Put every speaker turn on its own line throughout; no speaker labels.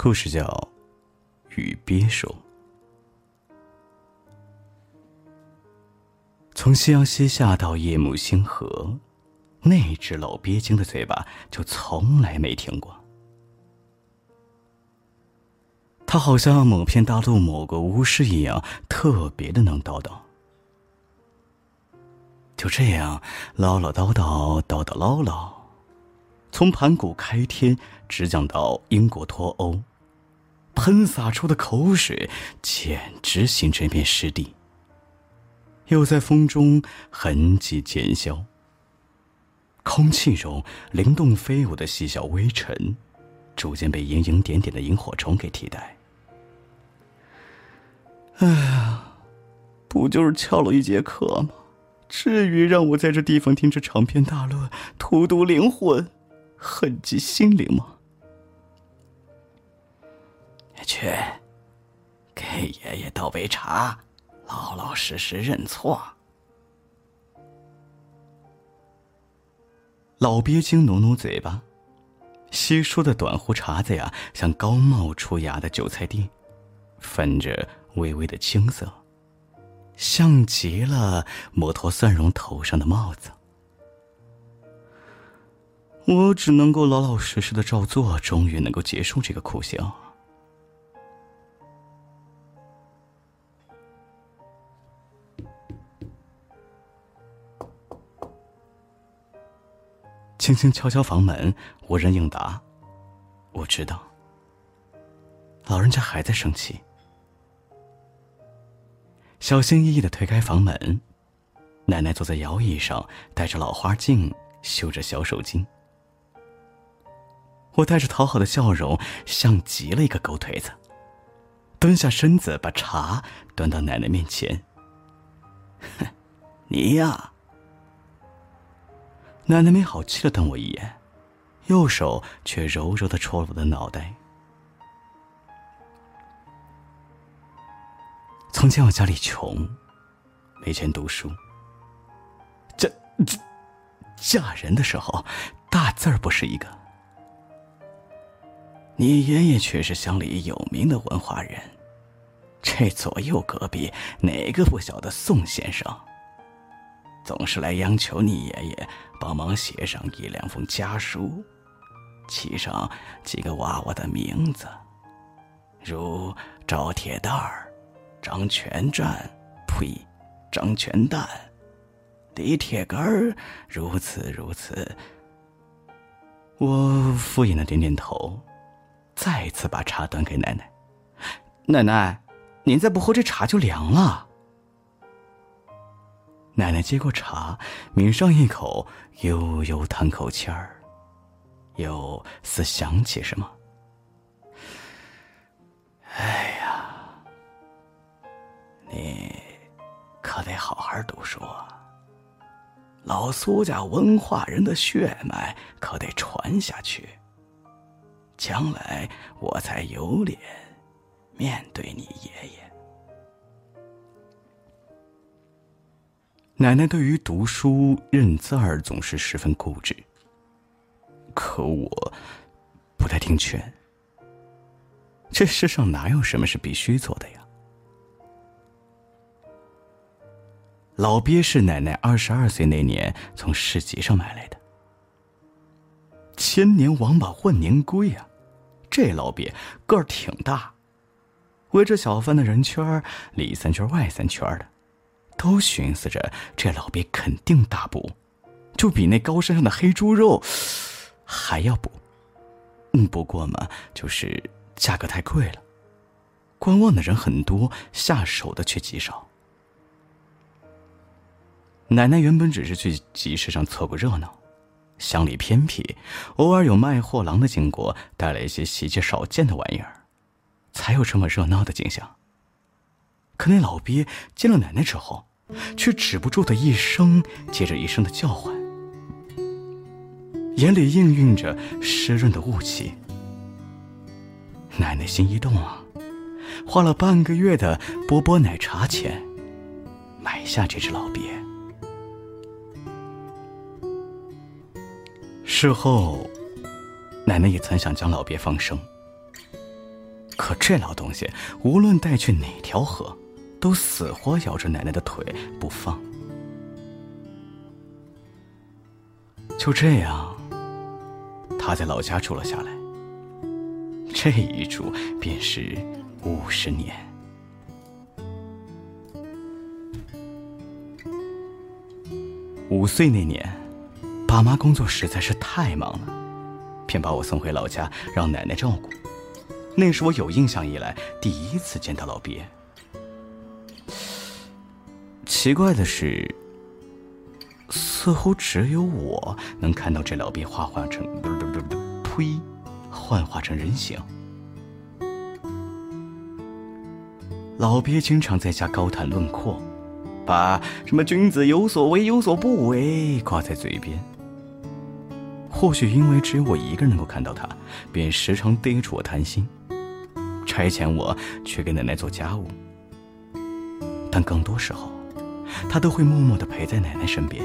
故事叫《与鳖说》。从夕阳西下到夜幕星河，那只老鳖精的嘴巴就从来没停过。他好像某片大陆某个巫师一样，特别的能叨叨。就这样唠唠叨叨，叨叨唠唠，从盘古开天直讲到英国脱欧。喷洒出的口水简直形成一片湿地，又在风中痕迹渐消。空气中灵动飞舞的细小微尘，逐渐被莹莹点点的萤火虫给替代。哎呀，不就是翘了一节课吗？至于让我在这地方听这长篇大论，荼毒灵魂，痕迹心灵吗？
去，给爷爷倒杯茶，老老实实认错。
老鳖精努努嘴巴，稀疏的短胡茬子呀，像刚冒出芽的韭菜地，泛着微微的青色，像极了摩托蒜蓉头上的帽子。我只能够老老实实的照做，终于能够结束这个酷刑。轻轻敲敲房门，无人应答。我知道，老人家还在生气。小心翼翼的推开房门，奶奶坐在摇椅上，戴着老花镜，绣着小手巾。我带着讨好的笑容，像极了一个狗腿子，蹲下身子，把茶端到奶奶面前。
哼，你呀。
奶奶没好气的瞪我一眼，右手却柔柔的戳了我的脑袋。从前我家里穷，没钱读书。嫁嫁嫁人的时候，大字儿不是一个。
你爷爷却是乡里有名的文化人，这左右隔壁哪个不晓得宋先生？总是来央求你爷爷帮忙写上一两封家书，起上几个娃娃的名字，如赵铁蛋儿、张全战、呸，张全蛋、李铁根儿，如此如此。
我敷衍的点点头，再次把茶端给奶奶。奶奶，您再不喝这茶就凉了。奶奶接过茶，抿上一口，悠悠叹口气儿，又似想起什么。
哎呀，你可得好好读书啊！老苏家文化人的血脉可得传下去，将来我才有脸面对你爷爷。
奶奶对于读书认字儿总是十分固执，可我不太听劝。这世上哪有什么是必须做的呀？老鳖是奶奶二十二岁那年从市集上买来的，千年王八万年龟呀！这老鳖个儿挺大，围着小贩的人圈里三圈外三圈的。都寻思着这老鳖肯定大补，就比那高山上的黑猪肉还要补。嗯，不过嘛，就是价格太贵了，观望的人很多，下手的却极少。奶奶原本只是去集市上凑个热闹，乡里偏僻，偶尔有卖货郎的经过，带来一些稀奇少见的玩意儿，才有这么热闹的景象。可那老鳖见了奶奶之后，却止不住的一声接着一声的叫唤，眼里氤氲着湿润的雾气。奶奶心一动啊，花了半个月的波波奶茶钱，买下这只老鳖。事后，奶奶也曾想将老鳖放生，可这老东西无论带去哪条河，都死活咬着奶奶的腿不放。就这样，他在老家住了下来。这一住便是五十年。五岁那年，爸妈工作实在是太忙了，便把我送回老家让奶奶照顾。那是我有印象以来第一次见到老鳖。奇怪的是，似乎只有我能看到这老鳖幻化成，呸，幻化成人形。老鳖经常在家高谈论阔。把什么君子有所为有所不为挂在嘴边。或许因为只有我一个人能够看到他，便时常逮住我谈心，差遣我去给奶奶做家务。但更多时候，他都会默默的陪在奶奶身边。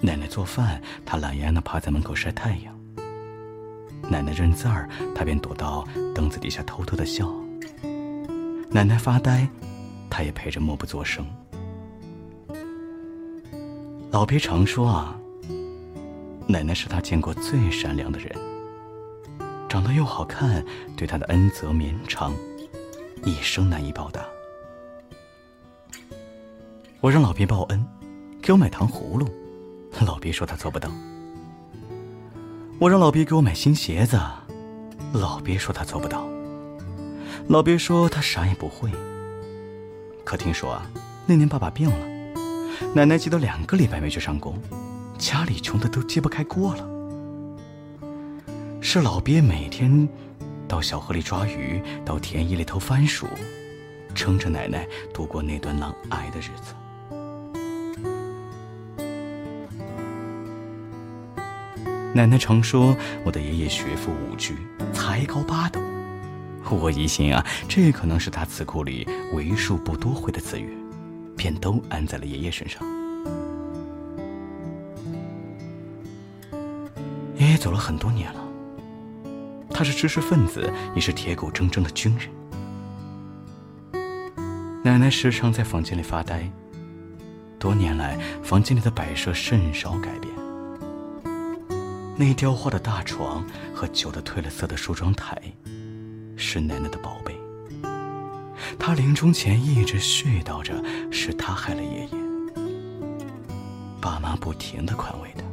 奶奶做饭，他懒洋洋的趴在门口晒太阳；奶奶认字儿，他便躲到凳子底下偷偷的笑；奶奶发呆。他也陪着默不作声。老鳖常说啊，奶奶是他见过最善良的人，长得又好看，对他的恩泽绵长，一生难以报答。我让老鳖报恩，给我买糖葫芦，老鳖说他做不到。我让老鳖给我买新鞋子，老鳖说他做不到。老鳖说他啥也不会。可听说啊，那年爸爸病了，奶奶急得两个礼拜没去上工，家里穷的都揭不开锅了。是老鳖每天到小河里抓鱼，到田野里偷番薯，撑着奶奶度过那段难挨的日子。奶奶常说我的爷爷学富五车，才高八斗。我疑心啊，这可能是他词库里为数不多会的词语，便都安在了爷爷身上。爷爷走了很多年了，他是知识分子，也是铁骨铮铮的军人。奶奶时常在房间里发呆，多年来房间里的摆设甚少改变。那雕花的大床和旧的褪了色的梳妆台。是奶奶的宝贝，她临终前一直絮叨着是她害了爷爷。爸妈不停的宽慰她，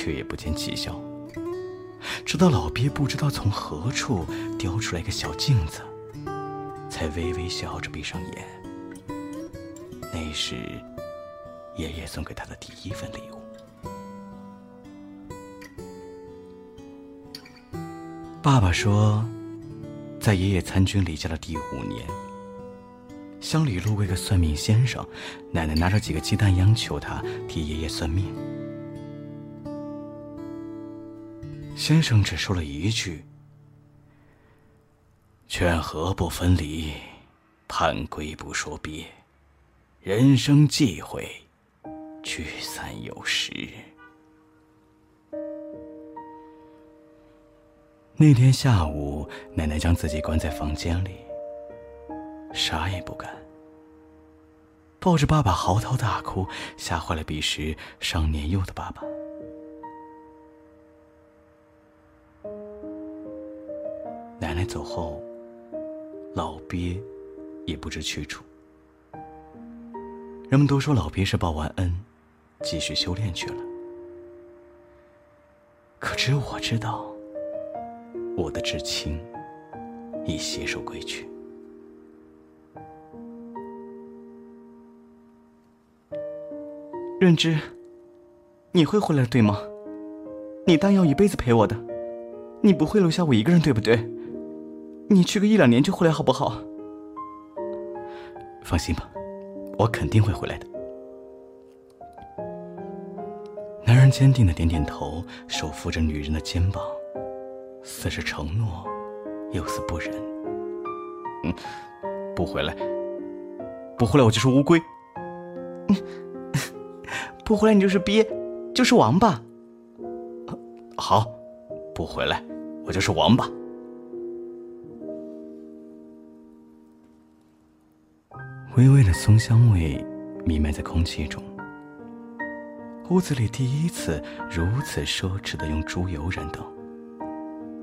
却也不见奇效。直到老鳖不知道从何处叼出来一个小镜子，才微微笑着闭上眼。那是爷爷送给他的第一份礼物。爸爸说。在爷爷参军离家的第五年，乡里路过一个算命先生，奶奶拿着几个鸡蛋央求他替爷爷算命。先生只说了一句：“劝和不分离，盼归不说别，人生忌讳，聚散有时。”那天下午，奶奶将自己关在房间里，啥也不干，抱着爸爸嚎啕大哭，吓坏了彼时尚年幼的爸爸。奶奶走后，老鳖也不知去处。人们都说老鳖是报完恩，继续修炼去了，可只有我知道。我的至亲已携手归去。润之，你会回来对吗？你答应要一辈子陪我的，你不会留下我一个人对不对？你去个一两年就回来好不好？放心吧，我肯定会回来的。男人坚定的点点头，手扶着女人的肩膀。似是承诺，又似不忍。嗯，不回来，不回来，我就是乌龟。不回来，你就是鳖，就是王八。好，不回来，我就是王八。微微的松香味弥漫在空气中。屋子里第一次如此奢侈的用猪油燃灯，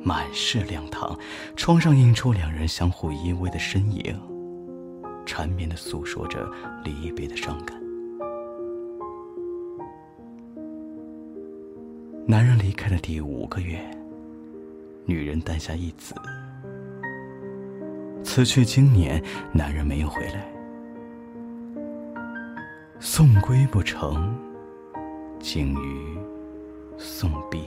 满是亮堂，窗上映出两人相互依偎的身影，缠绵的诉说着离别的伤感。男人离开的第五个月，女人诞下一子。此去经年，男人没有回来，送归不成。竟于送别。